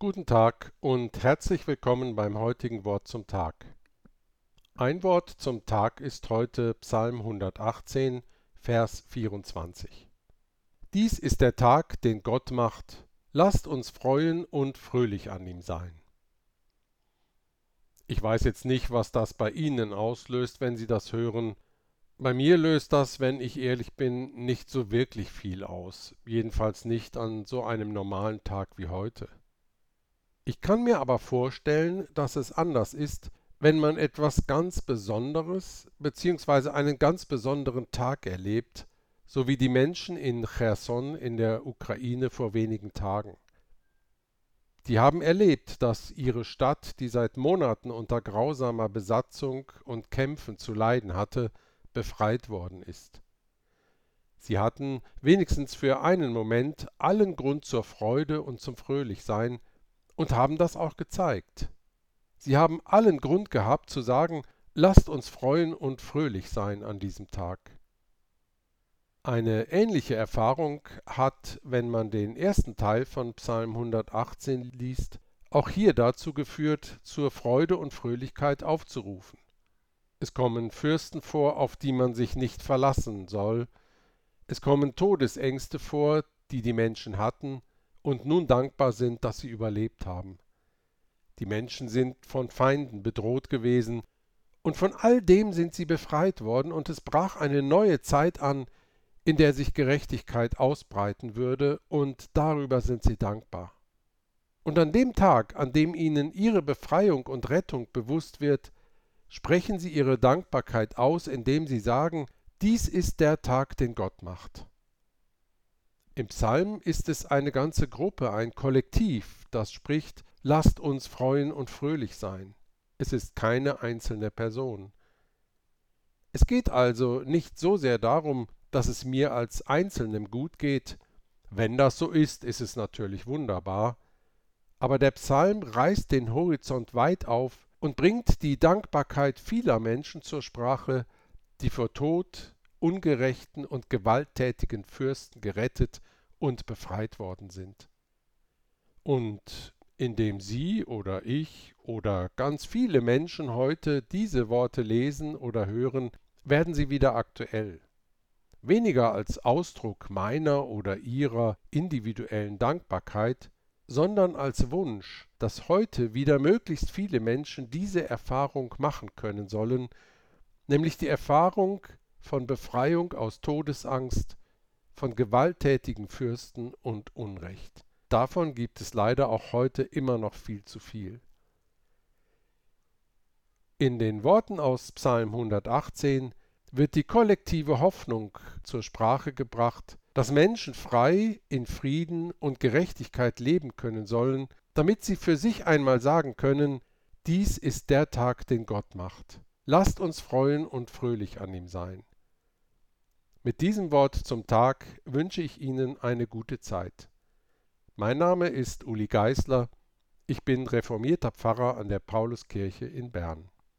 Guten Tag und herzlich willkommen beim heutigen Wort zum Tag. Ein Wort zum Tag ist heute Psalm 118, Vers 24. Dies ist der Tag, den Gott macht, lasst uns freuen und fröhlich an ihm sein. Ich weiß jetzt nicht, was das bei Ihnen auslöst, wenn Sie das hören. Bei mir löst das, wenn ich ehrlich bin, nicht so wirklich viel aus, jedenfalls nicht an so einem normalen Tag wie heute. Ich kann mir aber vorstellen, dass es anders ist, wenn man etwas ganz Besonderes bzw. einen ganz besonderen Tag erlebt, so wie die Menschen in Cherson in der Ukraine vor wenigen Tagen. Die haben erlebt, dass ihre Stadt, die seit Monaten unter grausamer Besatzung und Kämpfen zu leiden hatte, befreit worden ist. Sie hatten wenigstens für einen Moment allen Grund zur Freude und zum Fröhlichsein, und haben das auch gezeigt. Sie haben allen Grund gehabt zu sagen, lasst uns freuen und fröhlich sein an diesem Tag. Eine ähnliche Erfahrung hat, wenn man den ersten Teil von Psalm 118 liest, auch hier dazu geführt, zur Freude und Fröhlichkeit aufzurufen. Es kommen Fürsten vor, auf die man sich nicht verlassen soll, es kommen Todesängste vor, die die Menschen hatten, und nun dankbar sind, dass sie überlebt haben. Die Menschen sind von Feinden bedroht gewesen, und von all dem sind sie befreit worden, und es brach eine neue Zeit an, in der sich Gerechtigkeit ausbreiten würde, und darüber sind sie dankbar. Und an dem Tag, an dem ihnen ihre Befreiung und Rettung bewusst wird, sprechen sie ihre Dankbarkeit aus, indem sie sagen, dies ist der Tag, den Gott macht. Im Psalm ist es eine ganze Gruppe, ein Kollektiv, das spricht, lasst uns freuen und fröhlich sein. Es ist keine einzelne Person. Es geht also nicht so sehr darum, dass es mir als Einzelnem gut geht, wenn das so ist, ist es natürlich wunderbar, aber der Psalm reißt den Horizont weit auf und bringt die Dankbarkeit vieler Menschen zur Sprache, die vor Tod, ungerechten und gewalttätigen Fürsten gerettet und befreit worden sind. Und indem Sie oder ich oder ganz viele Menschen heute diese Worte lesen oder hören, werden sie wieder aktuell. Weniger als Ausdruck meiner oder ihrer individuellen Dankbarkeit, sondern als Wunsch, dass heute wieder möglichst viele Menschen diese Erfahrung machen können sollen, nämlich die Erfahrung von Befreiung aus Todesangst, von gewalttätigen Fürsten und Unrecht. Davon gibt es leider auch heute immer noch viel zu viel. In den Worten aus Psalm 118 wird die kollektive Hoffnung zur Sprache gebracht, dass Menschen frei in Frieden und Gerechtigkeit leben können sollen, damit sie für sich einmal sagen können, dies ist der Tag, den Gott macht. Lasst uns freuen und fröhlich an ihm sein. Mit diesem Wort zum Tag wünsche ich Ihnen eine gute Zeit. Mein Name ist Uli Geisler. Ich bin reformierter Pfarrer an der Pauluskirche in Bern.